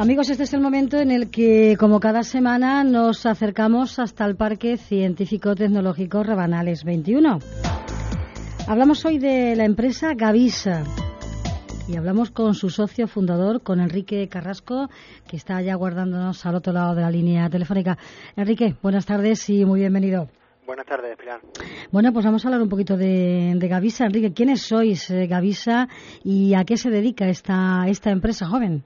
Amigos, este es el momento en el que, como cada semana, nos acercamos hasta el Parque Científico Tecnológico Rabanales 21. Hablamos hoy de la empresa Gavisa y hablamos con su socio fundador, con Enrique Carrasco, que está allá guardándonos al otro lado de la línea telefónica. Enrique, buenas tardes y muy bienvenido. Buenas tardes, Pilar. Bueno, pues vamos a hablar un poquito de, Gavisa. Enrique, ¿quiénes sois, eh, Gavisa, y a qué se dedica esta, esta empresa joven?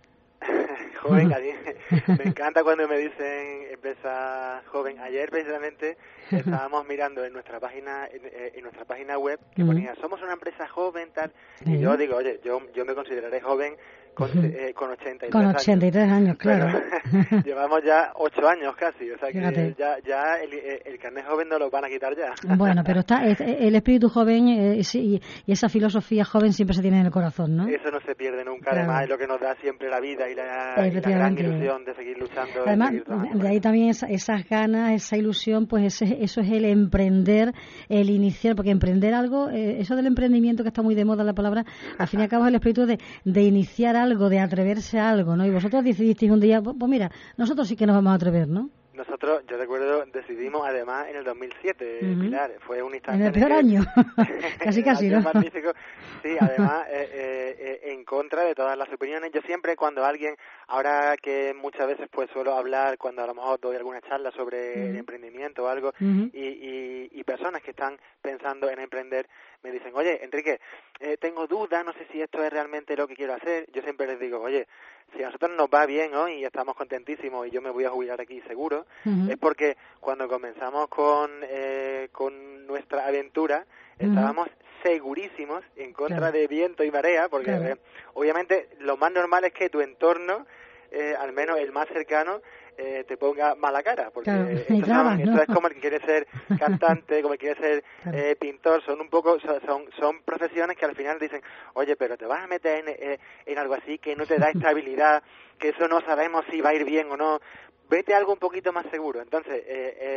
Joven, me encanta cuando me dicen empresa joven. Ayer precisamente estábamos mirando en nuestra página en, eh, nuestra página web que ponía somos una empresa joven tal y yo digo oye yo yo me consideraré joven con, eh, con 83 con 83 años, claro. llevamos ya 8 años casi, o sea que ya, ya el, eh, el, carnet joven no lo van a quitar ya. Bueno, pero está el espíritu joven eh, y, esa filosofía joven siempre se tiene en el corazón, ¿no? Eso no se pierde nunca, además es lo que nos da siempre la vida y la, gran ilusión de seguir luchando. Además, de, ahí también esas ganas, esa ilusión, pues eso es el emprender, el iniciar, porque emprender algo, eso del emprendimiento que está muy de moda la palabra, al fin y al cabo es el espíritu de, de iniciar algo, de atreverse a algo, ¿no? Y vosotros decidisteis un día, pues, mira, nosotros sí que nos vamos a atrever, ¿no? Yo recuerdo, decidimos además en el 2007, Pilar, fue un instante... En el peor año, casi casi, ¿no? Magnífico. Sí, además, eh, eh, eh, en contra de todas las opiniones. Yo siempre cuando alguien, ahora que muchas veces pues suelo hablar, cuando a lo mejor doy alguna charla sobre el emprendimiento o algo, y, y, y, personas que están pensando en emprender, me dicen, oye, Enrique, eh, tengo dudas, no sé si esto es realmente lo que quiero hacer. Yo siempre les digo, oye, si a nosotros nos va bien hoy y estamos contentísimos y yo me voy a jubilar aquí seguro, es porque cuando comenzamos con, eh, con nuestra aventura estábamos segurísimos en contra de viento y marea, porque eh, obviamente lo más normal es que tu entorno, eh, al menos el más cercano, eh, te ponga mala cara, porque esto, es como el que quiere ser cantante, como el que quiere ser eh, pintor, son un poco, son, son profesiones que al final dicen, oye, pero te vas a meter en, eh, en algo así que no te da estabilidad, que eso no sabemos si va a ir bien o no, vete a algo un poquito más seguro. Entonces,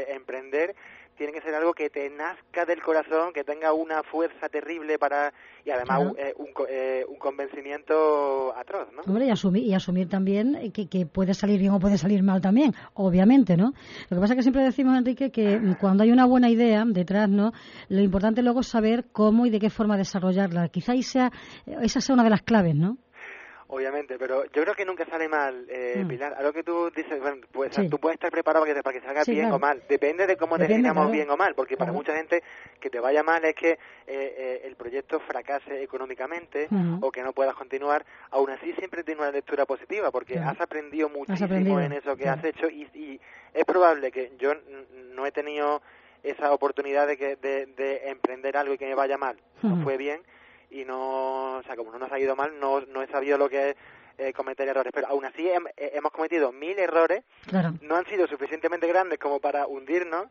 emprender tiene que ser algo que te nazca del corazón, que tenga una fuerza terrible para y además eh, un, eh, un, convencimiento atroz, ¿no? Hombre, y asumir, y asumir también que, que, puede salir bien o puede salir mal también, obviamente, ¿no? Lo que pasa es que siempre decimos, Enrique, que cuando hay una buena idea detrás, ¿no? Lo importante luego es saber cómo y de qué forma desarrollarla. Quizá esa sea una de las claves, ¿no? Obviamente, pero yo creo que nunca sale mal, eh, mm. Pilar. A lo que tú dices, bueno, pues tú puedes estar preparado para que, para que salga bien o mal. Depende de cómo definamos bien o mal, porque para mucha gente que te vaya mal es que eh, eh, el proyecto fracase económicamente o que no puedas continuar. Aún así, siempre tiene una lectura positiva, porque has aprendido muchísimo en eso que has hecho y, y es probable que yo no he tenido esa oportunidad de, que, de, de emprender algo y que me vaya mal. No fue bien y no, o sea, como no nos ha ido mal, no, no he sabido lo que es eh, cometer errores, pero aún así eh, hemos cometido mil errores, no han sido suficientemente grandes como para hundirnos,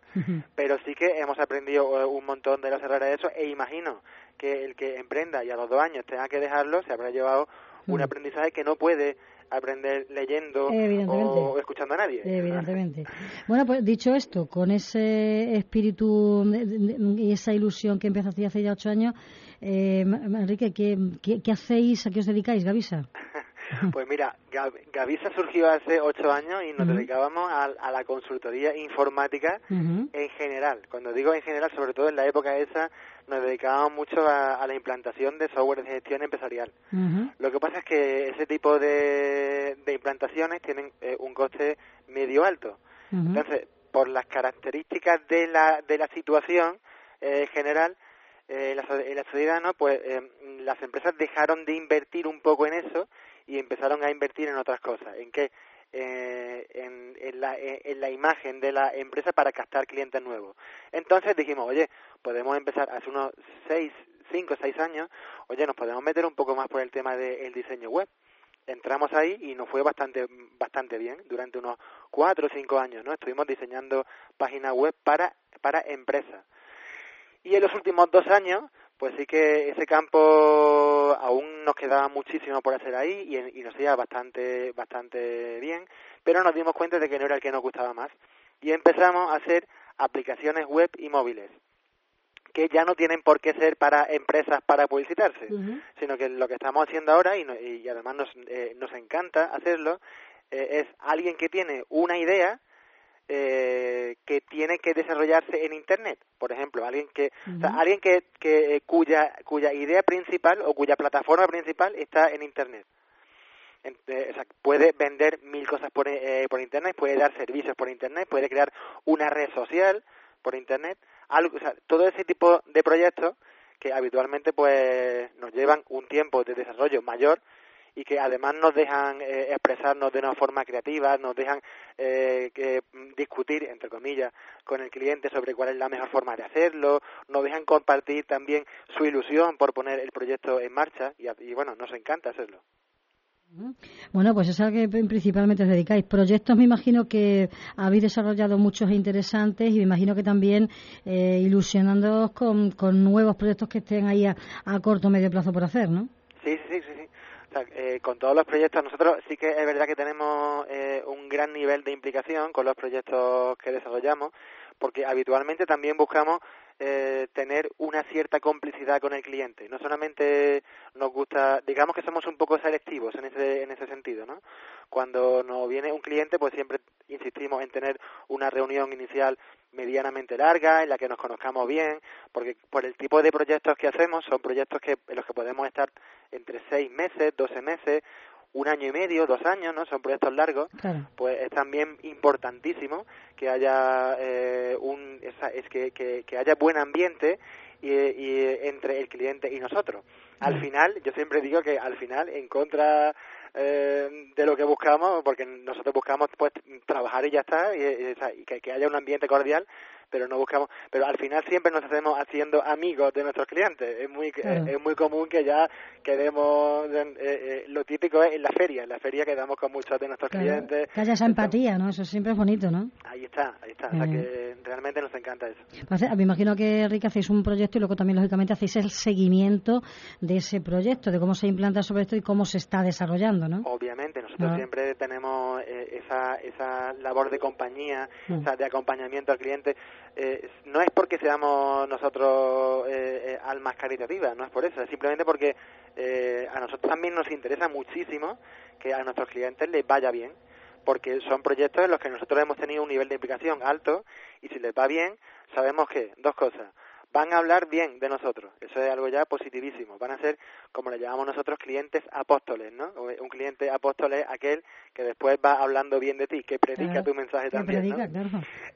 pero sí que hemos aprendido eh, un montón de los errores de eso e imagino que el que emprenda y a los dos años tenga que dejarlo se habrá llevado un aprendizaje que no puede aprender leyendo o escuchando a nadie. Evidentemente. bueno, pues dicho esto, con ese espíritu y esa ilusión que empezaste hace ya ocho años, eh, Enrique, ¿qué, qué, hacéis? ¿A qué os dedicáis, Gavisa? Pues mira, Gavisa surgió hace ocho años y nos dedicábamos a, la consultoría informática en general. Cuando digo en general, sobre todo en la época esa, nos dedicábamos mucho a, la implantación de software de gestión empresarial. Lo que pasa es que ese tipo de, implantaciones tienen eh, un coste medio alto. Entonces, por las características de la, de la situación eh, general, eh, la, la sociedad, ¿no? Pues eh, las empresas dejaron de invertir un poco en eso y empezaron a invertir en otras cosas. ¿En qué? Eh, en, la, en, la, imagen de la empresa para captar clientes nuevos. Entonces dijimos, oye, podemos empezar hace unos seis, cinco, seis años, oye, nos podemos meter un poco más por el tema del diseño web. Entramos ahí y nos fue bastante, bastante bien durante unos cuatro o cinco años, ¿no? Estuvimos diseñando páginas web para, para empresas. Y en los últimos dos años, pues sí que ese campo aún nos quedaba muchísimo por hacer ahí y, nos iba bastante, bastante bien, pero nos dimos cuenta de que no era el que nos gustaba más. Y empezamos a hacer aplicaciones web y móviles que ya no tienen por qué ser para empresas para publicitarse, sino que lo que estamos haciendo ahora, y, y además nos, eh, nos encanta hacerlo, eh, es alguien que tiene una idea eh, que tiene que desarrollarse en Internet. Por ejemplo, alguien que, alguien que, que, cuya, cuya idea principal o cuya plataforma principal está en Internet. o sea, puede vender mil cosas por, eh, por Internet, puede dar servicios por Internet, puede crear una red social por Internet. Algo, o sea, todo ese tipo de proyectos que habitualmente pues nos llevan un tiempo de desarrollo mayor y que además nos dejan eh, expresarnos de una forma creativa, nos dejan eh, que, discutir, entre comillas, con el cliente sobre cuál es la mejor forma de hacerlo, nos dejan compartir también su ilusión por poner el proyecto en marcha y, y bueno, nos encanta hacerlo. Bueno, pues es algo que principalmente os dedicáis. Proyectos me imagino que habéis desarrollado muchos interesantes y me imagino que también eh, ilusionándoos con, con nuevos proyectos que estén ahí a, corto o medio plazo por hacer, ¿no? Sí, sí, sí, sí. Eh, con todos los proyectos, nosotros sí que es verdad que tenemos eh, un gran nivel de implicación con los proyectos que desarrollamos, porque habitualmente también buscamos eh, tener una cierta complicidad con el cliente. No solamente nos gusta, digamos que somos un poco selectivos en ese, en ese sentido, ¿no? Cuando nos viene un cliente, pues siempre insistimos en tener una reunión inicial medianamente larga, en la que nos conozcamos bien, porque por el tipo de proyectos que hacemos, son proyectos que, en los que podemos estar entre seis meses, doce meses, un año y medio, dos años, ¿no? Son proyectos largos, pues es también importantísimo que haya eh, un, es que, que, haya buen ambiente y, entre el cliente y nosotros. Al final, yo siempre digo que al final, en contra eh, de lo que buscamos, porque nosotros buscamos pues trabajar y ya está, y, que, haya un ambiente cordial, pero no buscamos, pero al final siempre nos hacemos haciendo amigos de nuestros clientes. Es muy es muy común que ya quedemos eh, eh, lo típico es en la feria, en la feria quedamos con muchos de nuestros clientes. Que haya esa empatía, ¿no? Eso siempre es bonito, ¿no? Ahí está, ahí está, o sea que realmente nos encanta eso. Pues, me imagino que Enrique hacéis un proyecto y luego también lógicamente hacéis el seguimiento de ese proyecto, de cómo se implanta sobre esto y cómo se está desarrollando, ¿no? Obviamente, nosotros ah. siempre tenemos eh, esa esa labor de compañía, mm. de acompañamiento al cliente eh, no es porque seamos nosotros eh, eh, almas caritativas, no es por eso, es simplemente porque eh, a nosotros también nos interesa muchísimo que a nuestros clientes les vaya bien, porque son proyectos en los que nosotros hemos tenido un nivel de implicación alto y si les va bien, sabemos que dos cosas van a hablar bien de nosotros. Eso es algo ya positivísimo. Van a ser, como le llamamos nosotros, clientes apóstoles, ¿no? Un cliente apóstol es aquel que después va hablando bien de ti, que predica tu mensaje también,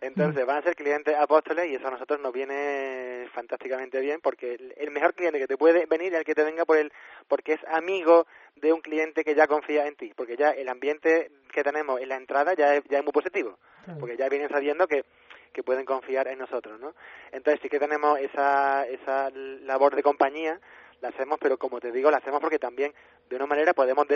Entonces, van a ser clientes apóstoles y eso a nosotros nos viene fantásticamente bien porque el mejor cliente que te puede venir es el que te venga por el, porque es amigo de un cliente que ya confía en ti, porque ya el ambiente que tenemos en la entrada ya es, ya es muy positivo, porque ya vienen sabiendo que que pueden confiar en nosotros, ¿no? Entonces sí que tenemos esa, esa labor de compañía, la hacemos, pero como te digo, la hacemos porque también de una manera podemos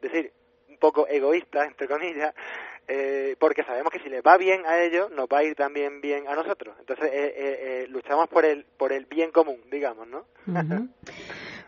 decir un poco egoísta, entre comillas, eh, porque sabemos que si les va bien a ellos, nos va a ir también bien a nosotros. Entonces eh, eh, luchamos por el, por el bien común, digamos, ¿no?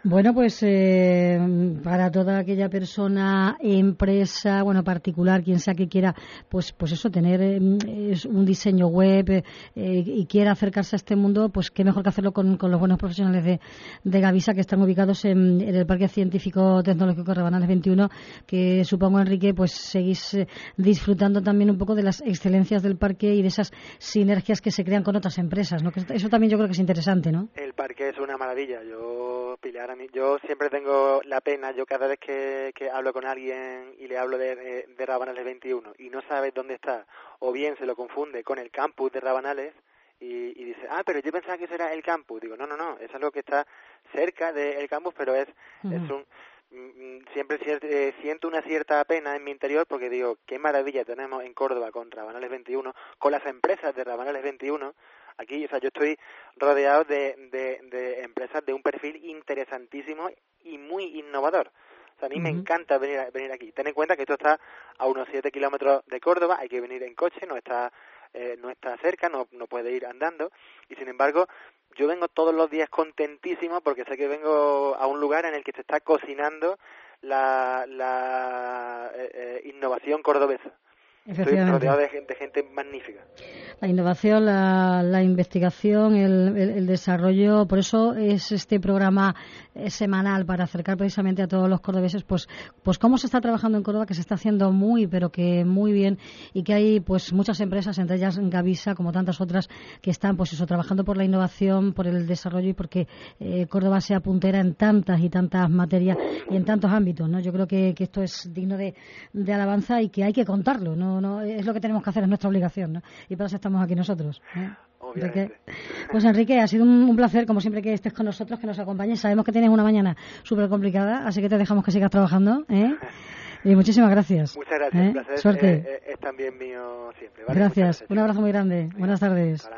Bueno, pues eh, para toda aquella persona, empresa, bueno, particular, quien sea que quiera, pues, pues eso, tener eh, un diseño web eh, y quiera acercarse a este mundo, pues qué mejor que hacerlo con, los buenos profesionales de, de, Gavisa que están ubicados en, el Parque Científico Tecnológico Rabanales 21, que supongo, Enrique, pues seguís disfrutando también un poco de las excelencias del parque y de esas sinergias que se crean con otras empresas, ¿no? Que eso también yo creo que es interesante, ¿no? El parque es una maravilla. Yo, Pilar, yo siempre tengo la pena, yo cada vez que, hablo con alguien y le hablo de, de, Rabanales 21 y no sabe dónde está, o bien se lo confunde con el campus de Rabanales y, dice, ah, pero yo pensaba que ese era el campus. Digo, no, no, no, es algo que está cerca del campus, pero es, es un mm, siempre eh, siento una cierta pena en mi interior porque digo, qué maravilla tenemos en Córdoba con Rabanales 21, con las empresas de Rabanales 21, Aquí, o sea, yo estoy rodeado de, de, empresas de un perfil interesantísimo y muy innovador. O sea, a mí me encanta venir, venir aquí. Ten en cuenta que esto está a unos 7 kilómetros de Córdoba, hay que venir en coche, no está, eh, no está cerca, no, no puede ir andando. Y sin embargo, yo vengo todos los días contentísimo porque sé que vengo a un lugar en el que se está cocinando la, la eh, eh, innovación cordobesa. Estoy rodeado de gente, gente magnífica la innovación, la, investigación, el, desarrollo. Por eso es este programa eh, semanal para acercar precisamente a todos los cordobeses, pues, pues cómo se está trabajando en Córdoba, que se está haciendo muy, pero que muy bien y que hay pues muchas empresas, entre ellas Gavisa, como tantas otras, que están pues eso trabajando por la innovación, por el desarrollo y porque eh, Córdoba sea puntera en tantas y tantas materias y en tantos ámbitos, ¿no? Yo creo que, esto es digno de, alabanza y que hay que contarlo, no, no es lo que tenemos que hacer, es nuestra obligación, ¿no? Y para eso estamos aquí nosotros. ¿eh? Pues Enrique, ha sido un, placer, como siempre, que estés con nosotros, que nos acompañes. Sabemos que tienes una mañana súper complicada, así que te dejamos que sigas trabajando. ¿eh? Y muchísimas gracias. Muchas gracias. ¿eh? placer Suerte. Es, también mío siempre. Gracias. Un abrazo muy grande. Buenas tardes.